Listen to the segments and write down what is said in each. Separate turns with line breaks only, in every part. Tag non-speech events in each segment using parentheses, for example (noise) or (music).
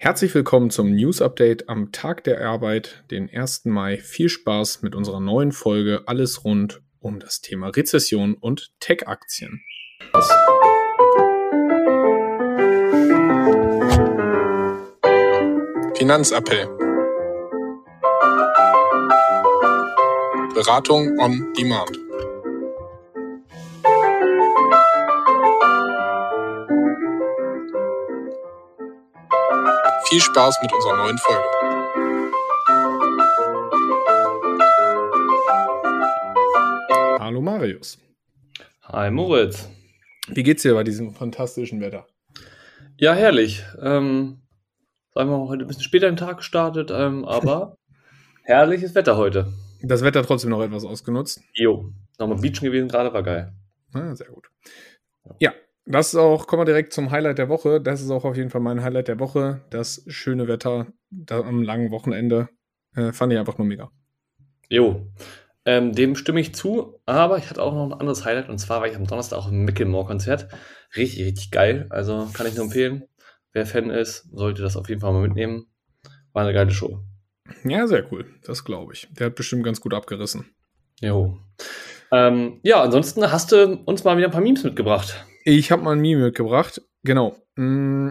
Herzlich willkommen zum News Update am Tag der Arbeit, den 1. Mai. Viel Spaß mit unserer neuen Folge Alles rund um das Thema Rezession und Tech-Aktien.
Finanzappell. Beratung on Demand. Viel Spaß mit unserer neuen Folge.
Hallo Marius.
Hi Moritz.
Wie geht's dir bei diesem fantastischen Wetter?
Ja, herrlich. Ähm, sagen wir mal, heute ein bisschen später im Tag gestartet, ähm, aber (laughs) herrliches Wetter heute.
Das Wetter trotzdem noch etwas ausgenutzt.
Jo, nochmal Beachen gewesen gerade, war geil.
Ah, sehr gut. Ja, das ist auch, kommen wir direkt zum Highlight der Woche. Das ist auch auf jeden Fall mein Highlight der Woche. Das schöne Wetter da am langen Wochenende äh, fand ich einfach nur mega.
Jo, ähm, dem stimme ich zu, aber ich hatte auch noch ein anderes Highlight und zwar war ich am Donnerstag auch im Micklemore-Konzert. Richtig, richtig geil. Also kann ich nur empfehlen. Wer Fan ist, sollte das auf jeden Fall mal mitnehmen. War eine geile Show.
Ja, sehr cool. Das glaube ich. Der hat bestimmt ganz gut abgerissen.
Jo. Ähm, ja, ansonsten hast du uns mal wieder ein paar Memes mitgebracht.
Ich habe mal ein Meme mitgebracht. Genau. Mm,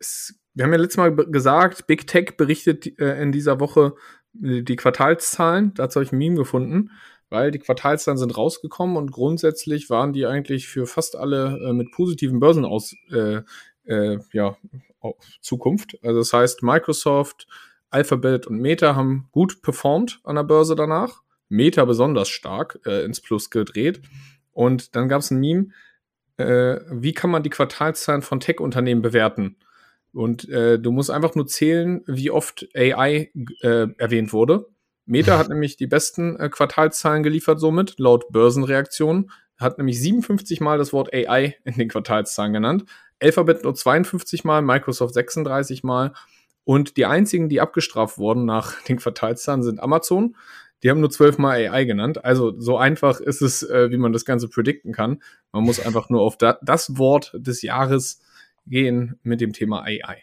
es, wir haben ja letztes Mal gesagt, Big Tech berichtet äh, in dieser Woche die Quartalszahlen. Dazu habe ich ein Meme gefunden, weil die Quartalszahlen sind rausgekommen und grundsätzlich waren die eigentlich für fast alle äh, mit positiven Börsen aus äh, äh, ja, Zukunft. Also das heißt, Microsoft, Alphabet und Meta haben gut performt an der Börse danach. Meta besonders stark äh, ins Plus gedreht. Und dann gab es ein Meme, äh, wie kann man die Quartalszahlen von Tech-Unternehmen bewerten? Und äh, du musst einfach nur zählen, wie oft AI äh, erwähnt wurde. Meta (laughs) hat nämlich die besten äh, Quartalszahlen geliefert somit, laut Börsenreaktionen. Hat nämlich 57 Mal das Wort AI in den Quartalszahlen genannt. Alphabet nur 52 Mal, Microsoft 36 Mal. Und die einzigen, die abgestraft wurden nach den Quartalszahlen, sind Amazon. Die haben nur zwölfmal AI genannt. Also so einfach ist es, äh, wie man das Ganze predikten kann. Man muss einfach nur auf da, das Wort des Jahres gehen mit dem Thema AI.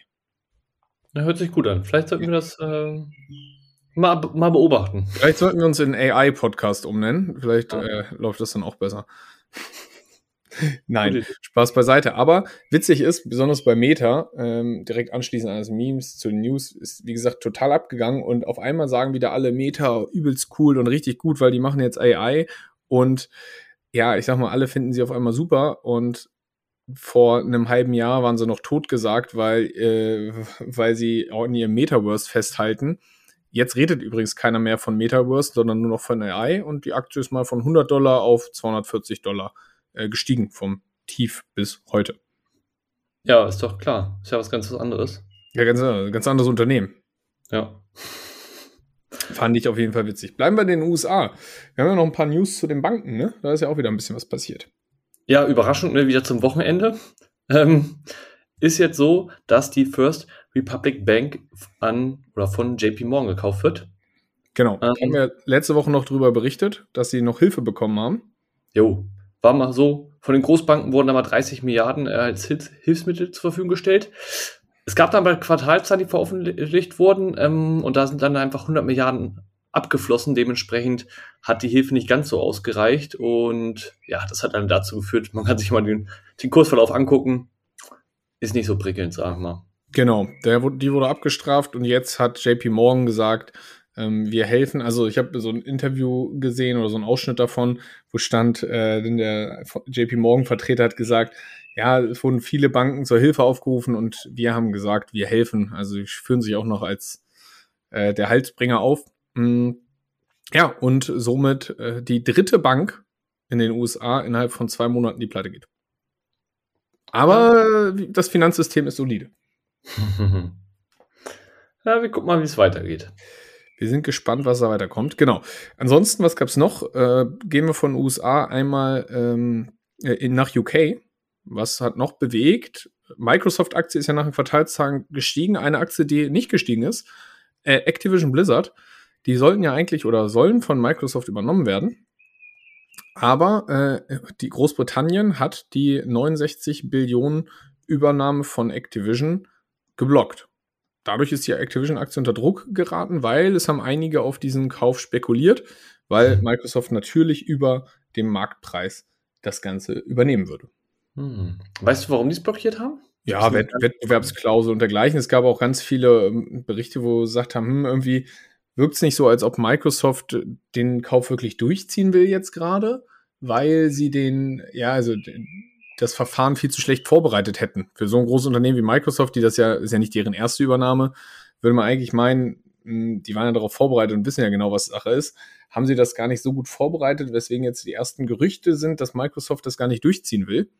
Ja, hört sich gut an. Vielleicht sollten wir das äh, mal, mal beobachten.
Vielleicht sollten wir uns in AI-Podcast umnennen. Vielleicht äh, läuft das dann auch besser. (laughs) Nein, Spaß beiseite. Aber witzig ist, besonders bei Meta, ähm, direkt anschließend an das Memes zu den News, ist wie gesagt total abgegangen. Und auf einmal sagen wieder alle Meta übelst cool und richtig gut, weil die machen jetzt AI und ja, ich sag mal, alle finden sie auf einmal super. Und vor einem halben Jahr waren sie noch tot gesagt, weil, äh, weil sie auch in ihrem Metaverse festhalten. Jetzt redet übrigens keiner mehr von Metaverse, sondern nur noch von AI und die Aktie ist mal von 100 Dollar auf 240 Dollar äh, gestiegen vom Tief bis heute.
Ja, ist doch klar. Ist ja was ganz anderes.
Ja, ganz, ganz anderes Unternehmen.
Ja. (laughs)
Fand ich auf jeden Fall witzig. Bleiben wir in den USA. Wir haben ja noch ein paar News zu den Banken, ne? Da ist ja auch wieder ein bisschen was passiert.
Ja, überraschend, ne? wieder zum Wochenende. Ähm, ist jetzt so, dass die First Republic Bank an oder von JP Morgan gekauft wird.
Genau. Ähm, haben wir letzte Woche noch darüber berichtet, dass sie noch Hilfe bekommen haben.
Jo, war mal so, von den Großbanken wurden da mal 30 Milliarden äh, als Hilfsmittel zur Verfügung gestellt. Es gab dann bei Quartalzahlen, die veröffentlicht wurden, ähm, und da sind dann einfach 100 Milliarden abgeflossen. Dementsprechend hat die Hilfe nicht ganz so ausgereicht. Und ja, das hat dann dazu geführt, man kann sich mal den, den Kursverlauf angucken. Ist nicht so prickelnd, sagen wir mal.
Genau, der, die wurde abgestraft und jetzt hat JP Morgan gesagt, ähm, wir helfen. Also ich habe so ein Interview gesehen oder so einen Ausschnitt davon, wo stand, äh, der JP Morgan Vertreter hat gesagt, ja, es wurden viele Banken zur Hilfe aufgerufen und wir haben gesagt, wir helfen. Also sie führen sich auch noch als äh, der Halsbringer auf. Mhm. Ja, und somit äh, die dritte Bank in den USA innerhalb von zwei Monaten die Pleite geht. Aber das Finanzsystem ist solide. (laughs)
ja, wir gucken mal, wie es weitergeht.
Wir sind gespannt, was da weiterkommt. Genau. Ansonsten, was gab es noch? Äh, gehen wir von USA einmal ähm, äh, nach UK. Was hat noch bewegt? Microsoft-Aktie ist ja nach den Quartalszahlen gestiegen. Eine Aktie, die nicht gestiegen ist, äh, Activision Blizzard. Die sollten ja eigentlich oder sollen von Microsoft übernommen werden. Aber äh, die Großbritannien hat die 69 Billionen Übernahme von Activision geblockt. Dadurch ist die Activision-Aktie unter Druck geraten, weil es haben einige auf diesen Kauf spekuliert, weil Microsoft natürlich über dem Marktpreis das Ganze übernehmen würde.
Hm. Weißt du, warum die es blockiert haben?
Ja, Wett Wettbewerbsklausel und dergleichen. Es gab auch ganz viele ähm, Berichte, wo gesagt haben, hm, irgendwie wirkt es nicht so, als ob Microsoft den Kauf wirklich durchziehen will jetzt gerade, weil sie den, ja, also das Verfahren viel zu schlecht vorbereitet hätten. Für so ein großes Unternehmen wie Microsoft, die das ja, ist ja nicht deren erste Übernahme, würde man eigentlich meinen, hm, die waren ja darauf vorbereitet und wissen ja genau, was Sache ist, haben sie das gar nicht so gut vorbereitet, weswegen jetzt die ersten Gerüchte sind, dass Microsoft das gar nicht durchziehen will.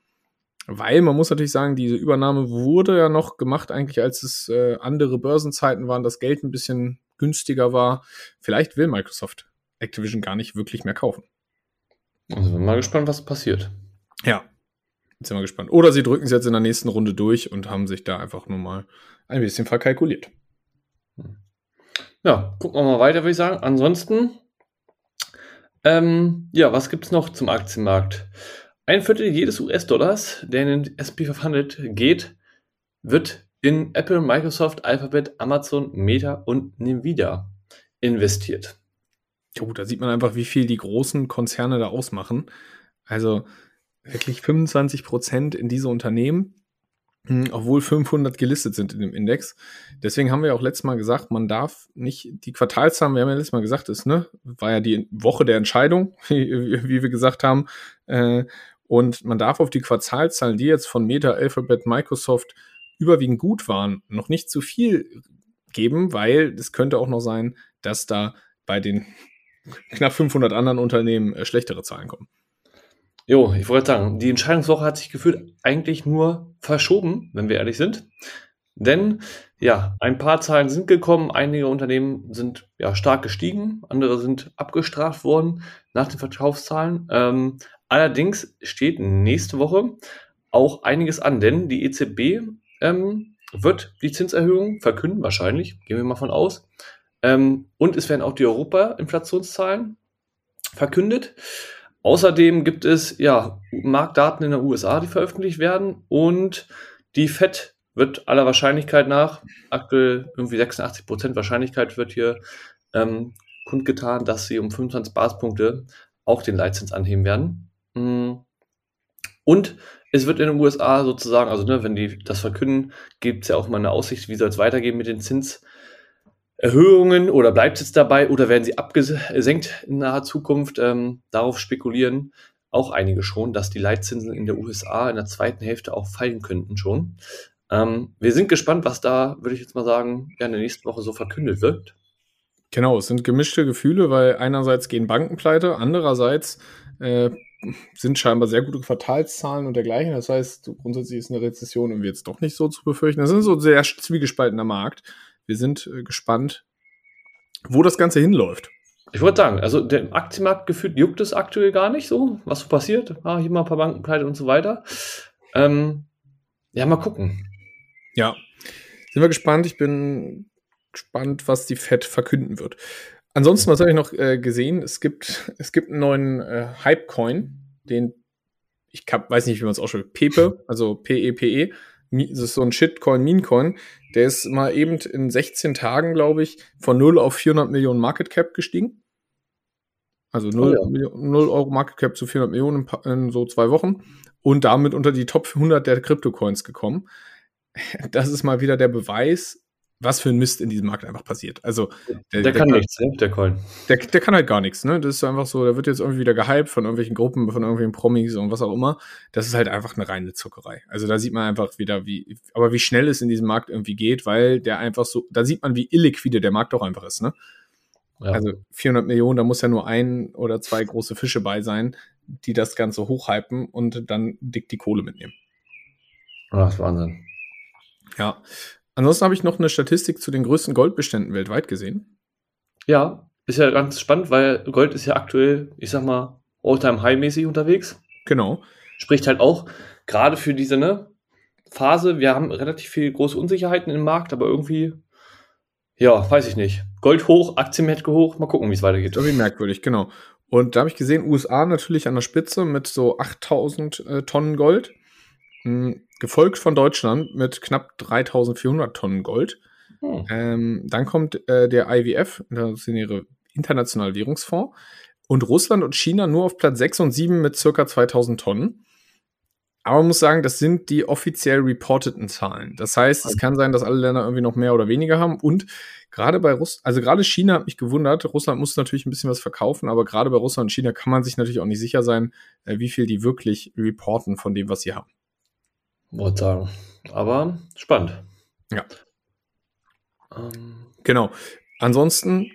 Weil man muss natürlich sagen, diese Übernahme wurde ja noch gemacht, eigentlich als es äh, andere Börsenzeiten waren, das Geld ein bisschen günstiger war. Vielleicht will Microsoft Activision gar nicht wirklich mehr kaufen.
Also bin mal gespannt, was passiert.
Ja, jetzt sind wir gespannt. Oder sie drücken es jetzt in der nächsten Runde durch und haben sich da einfach nur mal ein bisschen verkalkuliert.
Ja, gucken wir mal weiter, würde ich sagen. Ansonsten, ähm, ja, was gibt es noch zum Aktienmarkt? Ein Viertel jedes US-Dollars, der in den SP 500 geht, wird in Apple, Microsoft, Alphabet, Amazon, Meta und Nvidia investiert.
Jo, da sieht man einfach, wie viel die großen Konzerne da ausmachen. Also wirklich 25 Prozent in diese Unternehmen. Hm, obwohl 500 gelistet sind in dem Index. Deswegen haben wir auch letztes Mal gesagt, man darf nicht die Quartalszahlen, wir haben ja letztes Mal gesagt, ist, ne, war ja die Woche der Entscheidung, (laughs) wie, wir gesagt haben. Äh, und man darf auf die Quartalzahlen, die jetzt von Meta, Alphabet, Microsoft überwiegend gut waren, noch nicht zu viel geben, weil es könnte auch noch sein, dass da bei den (laughs) knapp 500 anderen Unternehmen äh, schlechtere Zahlen kommen.
Jo, ich wollte sagen, die Entscheidungswoche hat sich gefühlt eigentlich nur verschoben, wenn wir ehrlich sind. Denn ja, ein paar Zahlen sind gekommen, einige Unternehmen sind ja stark gestiegen, andere sind abgestraft worden nach den Verkaufszahlen. Ähm, allerdings steht nächste Woche auch einiges an, denn die EZB ähm, wird die Zinserhöhung verkünden, wahrscheinlich, gehen wir mal von aus. Ähm, und es werden auch die Europa-Inflationszahlen verkündet. Außerdem gibt es ja Marktdaten in der USA, die veröffentlicht werden und die FED wird aller Wahrscheinlichkeit nach, aktuell irgendwie 86 Prozent Wahrscheinlichkeit wird hier ähm, kundgetan, dass sie um 25 Basispunkte auch den Leitzins anheben werden. Mm. Und es wird in den USA sozusagen, also ne, wenn die das verkünden, gibt es ja auch mal eine Aussicht, wie soll es weitergehen mit den Zins, Erhöhungen oder bleibt es dabei oder werden sie abgesenkt in naher Zukunft? Ähm, darauf spekulieren auch einige schon, dass die Leitzinsen in der USA in der zweiten Hälfte auch fallen könnten schon. Ähm, wir sind gespannt, was da, würde ich jetzt mal sagen, ja, in der nächsten Woche so verkündet wird.
Genau, es sind gemischte Gefühle, weil einerseits gehen Banken pleite, andererseits äh, sind scheinbar sehr gute Quartalszahlen und dergleichen. Das heißt, grundsätzlich ist eine Rezession irgendwie jetzt doch nicht so zu befürchten. Das ist so ein sehr zwiegespaltener Markt. Wir sind äh, gespannt, wo das Ganze hinläuft.
Ich wollte sagen, also der Aktienmarkt gefühlt juckt es aktuell gar nicht so, was so passiert. Ah, hier mal ein paar Bankenpleite und so weiter. Ähm, ja, mal gucken.
Ja, sind wir gespannt. Ich bin gespannt, was die Fed verkünden wird. Ansonsten, was habe ich noch äh, gesehen? Es gibt, es gibt einen neuen äh, Hype-Coin, den ich hab, weiß nicht, wie man es ausspricht. Pepe, also P-E-P-E. -E. Das ist so ein Shitcoin, Memecoin. Der ist mal eben in 16 Tagen, glaube ich, von 0 auf 400 Millionen Market Cap gestiegen. Also 0, oh ja. 0 Euro Market Cap zu 400 Millionen in, in, so zwei Wochen. Und damit unter die Top 100 der Kryptocoins gekommen. (laughs) Das ist mal wieder der Beweis, was für ein Mist in diesem Markt einfach passiert. Also
der, der kann der, nichts, ne? der Coin.
Der, der kann halt gar nichts, ne? Das ist einfach so, der wird jetzt irgendwie wieder gehypt von irgendwelchen Gruppen, von irgendwelchen Promis und was auch immer. Das ist halt einfach eine reine Zuckerei. Also da sieht man einfach wieder, wie, aber wie schnell es in diesem Markt irgendwie geht, weil der einfach so, da sieht man, wie illiquide der Markt auch einfach ist, ne? Ja. Also 400 Millionen, da muss ja nur ein oder zwei große Fische bei sein, die das Ganze hochhypen und dann dick die Kohle mitnehmen.
Ah, das ist Wahnsinn.
Ja, Ansonsten habe ich noch eine Statistik zu den größten Goldbeständen weltweit gesehen.
Ja, ist ja ganz spannend, weil Gold ist ja aktuell, ich sag mal, all-time-high-mäßig unterwegs.
Genau.
Spricht halt auch gerade für diese ne, Phase, wir haben relativ viele große Unsicherheiten im Markt, aber irgendwie, ja, weiß ich nicht. Gold hoch, Aktienmärkte hoch, mal gucken, wie es weitergeht.
Irgendwie merkwürdig, genau. Und da habe ich gesehen, USA natürlich an der Spitze mit so 8000 äh, Tonnen Gold. Hm, gefolgt von Deutschland mit knapp 3400 Tonnen Gold. Hm. Ähm, dann kommt äh, der IWF, das sind ihre internationale Währungsfonds. Und Russland und China nur auf Platz 6 und 7 mit circa 2000 Tonnen. Aber man muss sagen, das sind die offiziell reporteten Zahlen. Das heißt, es kann sein, dass alle Länder irgendwie noch mehr oder weniger haben. Und gerade bei Russland, also gerade China hat mich gewundert. Russland muss natürlich ein bisschen was verkaufen, aber gerade bei Russland und China kann man sich natürlich auch nicht sicher sein, äh, wie viel die wirklich reporten von dem, was sie haben.
Wollte sagen. Aber spannend.
Ja. Ähm. Genau. Ansonsten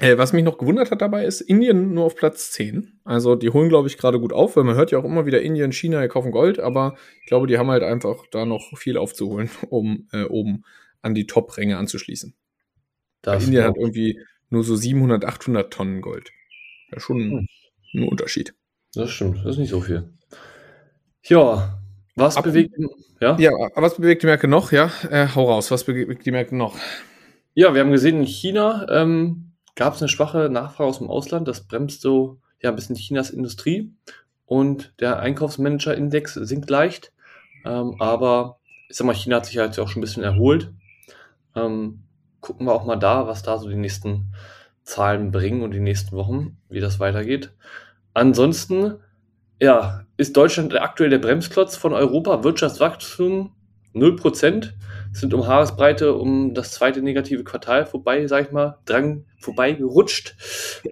äh, was mich noch gewundert hat dabei ist, Indien nur auf Platz 10. Also die holen, glaube ich, gerade gut auf, weil man hört ja auch immer wieder Indien, China, die kaufen Gold, aber ich glaube, die haben halt einfach da noch viel aufzuholen, (laughs) um äh, oben an die Top-Ränge anzuschließen. Indien hat irgendwie nur so 700, 800 Tonnen Gold. Ja, schon hm. ein Unterschied.
Das stimmt, das ist nicht so viel. Ja, was Ab bewegt,
ja? Ja, was bewegt die Märkte noch? Ja, äh, hau raus, was bewegt die Märkte noch?
Ja, wir haben gesehen, in China ähm, gab es eine schwache Nachfrage aus dem Ausland. Das bremst so ja, ein bisschen Chinas Industrie. Und der Einkaufsmanager-Index sinkt leicht. Ähm, aber ich sag mal, China hat sich halt auch schon ein bisschen erholt. Ähm, gucken wir auch mal da, was da so die nächsten Zahlen bringen und die nächsten Wochen, wie das weitergeht. Ansonsten, ja, ist Deutschland aktuell der Bremsklotz von Europa. Wirtschaftswachstum 0% sind um Haaresbreite um das zweite negative Quartal vorbei, sag ich mal, dran vorbei gerutscht.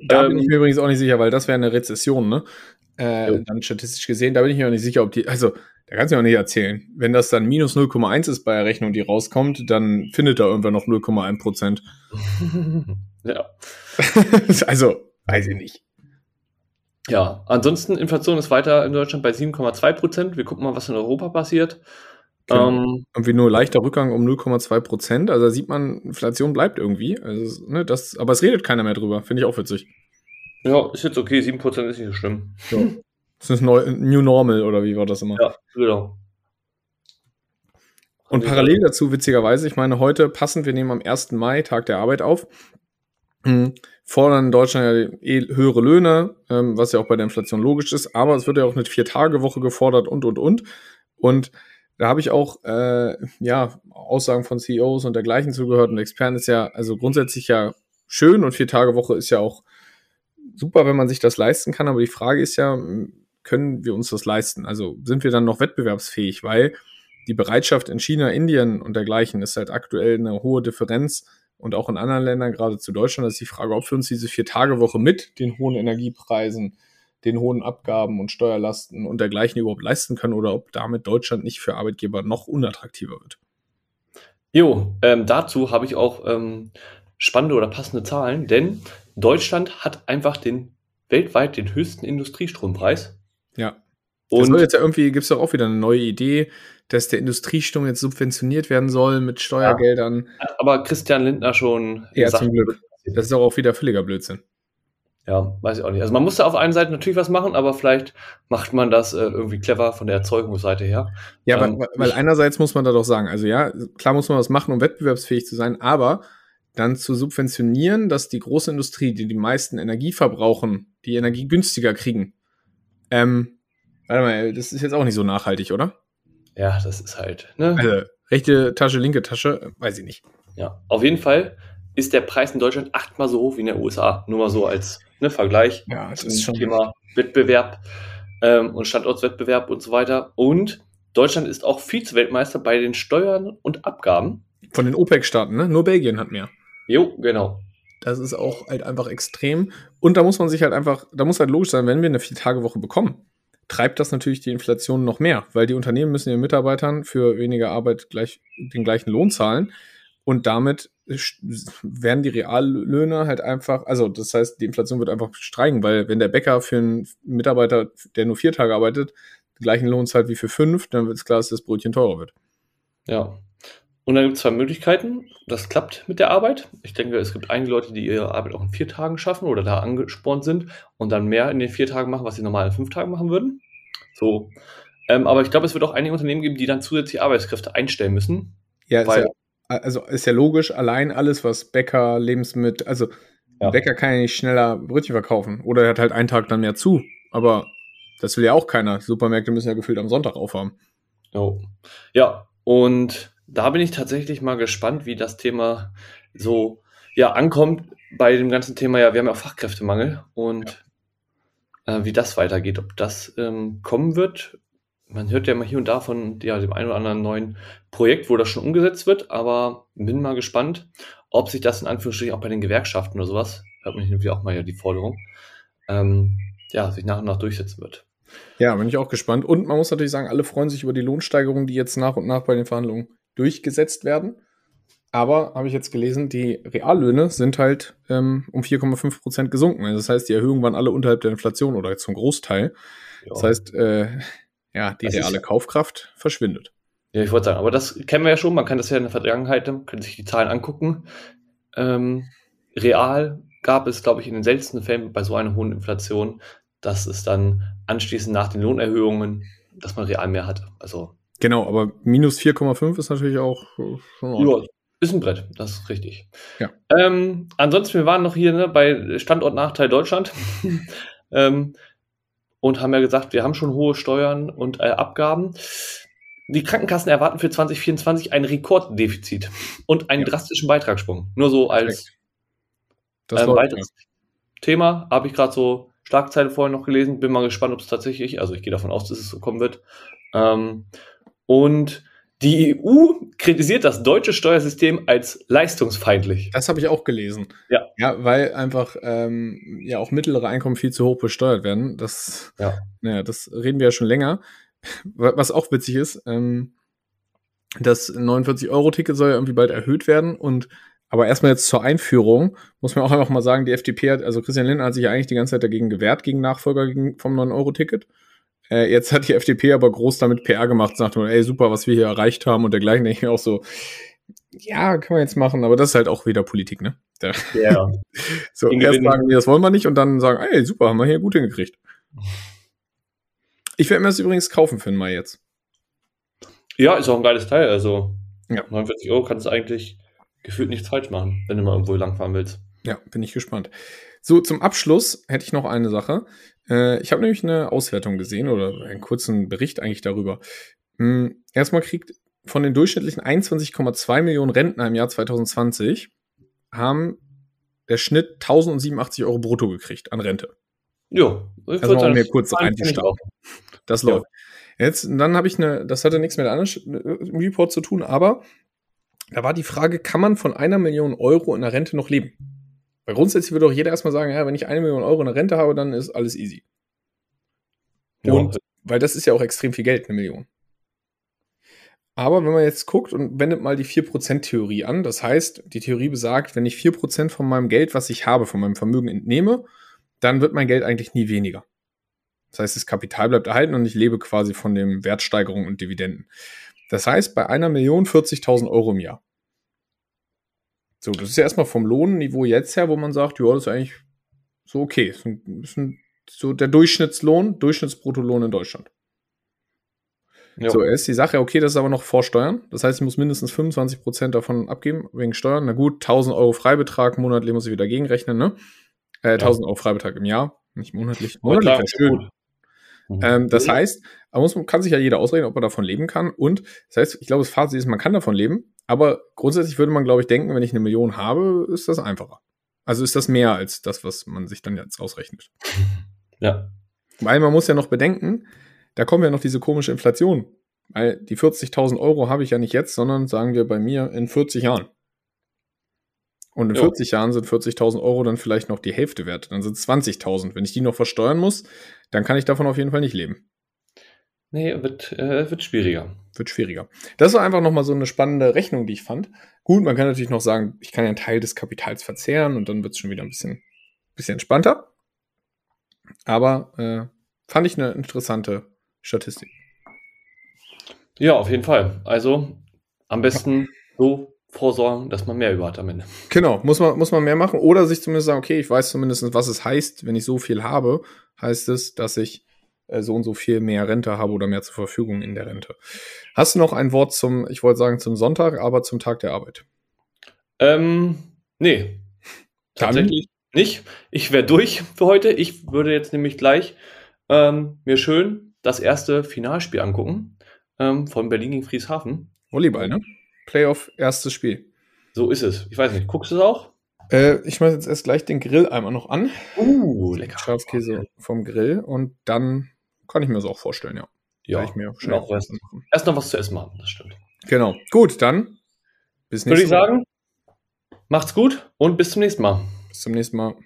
Da ähm, bin ich mir übrigens auch nicht sicher, weil das wäre eine Rezession, ne? Äh, dann statistisch gesehen, da bin ich mir auch nicht sicher, ob die, also da kannst du mir auch nicht erzählen. Wenn das dann minus 0,1 ist bei der Rechnung, die rauskommt, dann findet da irgendwer noch 0,1 Prozent. (laughs)
ja. (laughs)
also, weiß ich nicht.
Ja, ansonsten Inflation ist weiter in Deutschland bei 7,2 Prozent. Wir gucken mal, was in Europa passiert.
Genau. Ähm, irgendwie nur leichter Rückgang um 0,2 Prozent. Also da sieht man, Inflation bleibt irgendwie. Also, ne, das, aber es redet keiner mehr drüber. Finde ich auch witzig.
Ja, ist jetzt okay. 7 Prozent ist nicht so schlimm.
Ja. Das ist neu, New Normal oder wie war das immer?
Ja, genau.
Und parallel dazu, witzigerweise, ich meine, heute passend, wir nehmen am 1. Mai, Tag der Arbeit auf, hm, fordern in Deutschland ja eh höhere Löhne, ähm, was ja auch bei der Inflation logisch ist, aber es wird ja auch eine Vier-Tage-Woche gefordert und, und, und. Und da habe ich auch äh, ja Aussagen von CEOs und dergleichen zugehört und Experten ist ja also grundsätzlich ja schön und vier Tage Woche ist ja auch super, wenn man sich das leisten kann. Aber die Frage ist ja, können wir uns das leisten? Also sind wir dann noch wettbewerbsfähig? Weil die Bereitschaft in China, Indien und dergleichen ist halt aktuell eine hohe Differenz und auch in anderen Ländern, gerade zu Deutschland, ist die Frage, ob wir uns diese Vier-Tage-Woche mit den hohen Energiepreisen den hohen Abgaben und Steuerlasten und dergleichen überhaupt leisten können oder ob damit Deutschland nicht für Arbeitgeber noch unattraktiver wird.
Jo, ähm, dazu habe ich auch ähm, spannende oder passende Zahlen, denn Deutschland hat einfach den weltweit den höchsten Industriestrompreis.
Ja. Und soll jetzt ja irgendwie, gibt es doch auch wieder eine neue Idee, dass der Industriestrom jetzt subventioniert werden soll mit Steuergeldern.
Ja, aber Christian Lindner schon.
Ja, zum Glück. Das ist doch auch wieder völliger Blödsinn.
Ja, weiß ich auch nicht. Also man muss da auf einer Seite natürlich was machen, aber vielleicht macht man das äh, irgendwie clever von der Erzeugungsseite her.
Ja, ähm, weil, weil einerseits muss man da doch sagen, also ja, klar muss man was machen, um wettbewerbsfähig zu sein, aber dann zu subventionieren, dass die große Industrie, die die meisten Energie verbrauchen, die Energie günstiger kriegen. Ähm, warte mal, das ist jetzt auch nicht so nachhaltig, oder?
Ja, das ist halt, ne?
Also, rechte Tasche, linke Tasche, weiß ich nicht.
Ja, auf jeden Fall ist der Preis in Deutschland achtmal so hoch wie in der USA. Nur mal so als ne, Vergleich
ja, das ist
schon Thema Wettbewerb ähm, und Standortswettbewerb und so weiter. Und Deutschland ist auch Vize-Weltmeister bei den Steuern und Abgaben.
Von den OPEC-Staaten, ne? Nur Belgien hat mehr.
Jo, genau.
Das ist auch halt einfach extrem. Und da muss man sich halt einfach, da muss halt logisch sein, wenn wir eine Vier-Tage-Woche bekommen, treibt das natürlich die Inflation noch mehr, weil die Unternehmen müssen ihren Mitarbeitern für weniger Arbeit gleich den gleichen Lohn zahlen. Und damit werden die Reallöhne halt einfach, also das heißt, die Inflation wird einfach steigen, weil wenn der Bäcker für einen Mitarbeiter, der nur vier Tage arbeitet, den gleichen Lohn zahlt wie für fünf, dann wird es klar, dass das Brötchen teurer wird.
Ja. Und dann gibt es zwei Möglichkeiten. Das klappt mit der Arbeit. Ich denke, es gibt einige Leute, die ihre Arbeit auch in vier Tagen schaffen oder da angespornt sind und dann mehr in den vier Tagen machen, was sie normal in fünf Tagen machen würden. So. Ähm, aber ich glaube, es wird auch einige Unternehmen geben, die dann zusätzliche Arbeitskräfte einstellen müssen.
Ja, weil, ja also ist ja logisch, allein alles, was Bäcker, Lebensmittel, also ja. Bäcker kann ja nicht schneller Brötchen verkaufen. Oder er hat halt einen Tag dann mehr zu. Aber das will ja auch keiner. Supermärkte müssen ja gefühlt am Sonntag aufhaben.
Oh. Ja, und da bin ich tatsächlich mal gespannt, wie das Thema so ja, ankommt bei dem ganzen Thema. Ja, wir haben ja auch Fachkräftemangel und äh, wie das weitergeht, ob das ähm, kommen wird. Man hört ja immer hier und da von ja, dem einen oder anderen neuen Projekt, wo das schon umgesetzt wird, aber bin mal gespannt, ob sich das in Anführungsstrichen auch bei den Gewerkschaften oder sowas, hört man hier auch mal ja die Forderung, ähm, ja, sich nach und nach durchsetzen wird.
Ja, bin ich auch gespannt. Und man muss natürlich sagen, alle freuen sich über die Lohnsteigerungen, die jetzt nach und nach bei den Verhandlungen durchgesetzt werden. Aber habe ich jetzt gelesen, die Reallöhne sind halt ähm, um 4,5 Prozent gesunken. Also das heißt, die Erhöhungen waren alle unterhalb der Inflation oder zum Großteil. Ja. Das heißt, äh, ja, die das reale Kaufkraft verschwindet.
Ja, ich wollte sagen, aber das kennen wir ja schon. Man kann das ja in der Vergangenheit, können sich die Zahlen angucken. Ähm, real gab es, glaube ich, in den seltensten Fällen bei so einer hohen Inflation, dass es dann anschließend nach den Lohnerhöhungen, dass man real mehr hat. Also
Genau, aber minus 4,5 ist natürlich auch
schon Ja, ist ein Brett, das ist richtig. Ja. Ähm, ansonsten, wir waren noch hier ne, bei Standortnachteil Deutschland (laughs) ähm, und haben ja gesagt, wir haben schon hohe Steuern und äh, Abgaben. Die Krankenkassen erwarten für 2024 ein Rekorddefizit und einen ja. drastischen Beitragssprung. Nur so als das ähm, weiteres. Thema habe ich gerade so Schlagzeile vorher noch gelesen. Bin mal gespannt, ob es tatsächlich, also ich gehe davon aus, dass es so kommen wird. Ähm, und die EU kritisiert das deutsche Steuersystem als leistungsfeindlich.
Das habe ich auch gelesen.
Ja.
Ja, weil einfach ähm, ja auch mittlere Einkommen viel zu hoch besteuert werden. Das, ja. Naja, das reden wir ja schon länger. Was auch witzig ist, ähm, das 49-Euro-Ticket soll ja irgendwie bald erhöht werden und aber erstmal jetzt zur Einführung muss man auch einfach mal sagen, die FDP hat, also Christian Lindner hat sich ja eigentlich die ganze Zeit dagegen gewehrt, gegen Nachfolger vom 9-Euro-Ticket. Äh, jetzt hat die FDP aber groß damit PR gemacht, sagt man, ey, super, was wir hier erreicht haben und dergleichen. Denke ich auch so, ja, kann man jetzt machen, aber das ist halt auch wieder Politik, ne? Ja. Yeah. (laughs) so, In erst sagen, nee, das wollen wir nicht und dann sagen, ey, super, haben wir hier gut hingekriegt. Ich werde mir das übrigens kaufen für den Mai jetzt.
Ja, ist auch ein geiles Teil. Also ja. 49 Euro kannst du eigentlich gefühlt nichts falsch machen, wenn du mal irgendwo langfahren willst.
Ja, bin ich gespannt. So, zum Abschluss hätte ich noch eine Sache. Äh, ich habe nämlich eine Auswertung gesehen oder einen kurzen Bericht eigentlich darüber. Hm, erstmal kriegt von den durchschnittlichen 21,2 Millionen Rentner im Jahr 2020 haben der Schnitt 1087 Euro brutto gekriegt an Rente.
Ja,
ich also mal mir kurz einzustarten. Das läuft. Ja. Jetzt, dann habe ich eine, das hatte nichts mit einem Report zu tun, aber da war die Frage, kann man von einer Million Euro in der Rente noch leben? Weil grundsätzlich würde doch jeder erstmal sagen, ja, wenn ich eine Million Euro in der Rente habe, dann ist alles easy. Ja. Und weil das ist ja auch extrem viel Geld, eine Million. Aber wenn man jetzt guckt und wendet mal die 4%-Theorie an, das heißt, die Theorie besagt, wenn ich 4% von meinem Geld, was ich habe, von meinem Vermögen entnehme, dann wird mein Geld eigentlich nie weniger. Das heißt, das Kapital bleibt erhalten und ich lebe quasi von den Wertsteigerungen und Dividenden. Das heißt, bei einer Million 40.000 Euro im Jahr. So, das ist ja erstmal vom Lohnniveau jetzt her, wo man sagt, ja, das ist eigentlich so okay. Das ist ein, so der Durchschnittslohn, Durchschnittsbruttolohn in Deutschland. Jo. So, ist die Sache, okay, das ist aber noch vor Steuern. Das heißt, ich muss mindestens 25 Prozent davon abgeben wegen Steuern. Na gut, 1000 Euro Freibetrag monatlich muss ich wieder gegenrechnen, ne? Äh, 1000 ja. Euro Freibetrag im Jahr, nicht monatlich. Monatlich wäre schön. Mhm. Ähm, das heißt, man muss, kann sich ja jeder ausrechnen, ob man davon leben kann. Und das heißt, ich glaube, das Fazit ist, man kann davon leben, aber grundsätzlich würde man, glaube ich, denken, wenn ich eine Million habe, ist das einfacher. Also ist das mehr als das, was man sich dann jetzt ausrechnet. (laughs)
Ja.
Weil man muss ja noch bedenken, da kommt ja noch diese komische Inflation. Weil die 40.000 Euro habe ich ja nicht jetzt, sondern sagen wir bei mir in 40 Jahren. Und in jo. 40 Jahren sind 40.000 Euro dann vielleicht noch die Hälfte wert. Dann sind es 20.000. Wenn ich die noch versteuern muss, dann kann ich davon auf jeden Fall nicht leben.
Nee, wird, äh, wird schwieriger.
Wird schwieriger. Das war einfach nochmal so eine spannende Rechnung, die ich fand. Gut, man kann natürlich noch sagen, ich kann ja einen Teil des Kapitals verzehren und dann wird es schon wieder ein bisschen, bisschen entspannter. Aber äh, fand ich eine interessante Statistik.
Ja, auf jeden Fall. Also am besten so vorsorgen, dass man mehr über hat am Ende.
Genau, muss man, muss man mehr machen oder sich zumindest sagen, okay, ich weiß zumindest, was es heißt, wenn ich so viel habe, heißt es, dass ich so und so viel mehr Rente habe oder mehr zur Verfügung in der Rente. Hast du noch ein Wort zum, ich wollte sagen zum Sonntag, aber zum Tag der Arbeit?
Ähm, nee. Tatsächlich Dann? nicht. Ich wäre durch für heute. Ich würde jetzt nämlich gleich ähm, mir schön das erste Finalspiel angucken ähm, von Berlin gegen Frieshafen.
Volleyball, ne? Playoff erstes Spiel.
So ist es. Ich weiß nicht, guckst du es auch?
Äh, ich mache jetzt erst gleich den Grill einmal noch an.
Uh, lecker.
Schafskäse vom Grill und dann kann ich mir das auch vorstellen, ja.
Ja,
ich mir
und auch erst, noch was zu essen machen, das stimmt.
Genau. Gut, dann bis
Würde ich
nächste Woche.
sagen, macht's gut und bis zum nächsten Mal.
Bis zum nächsten Mal.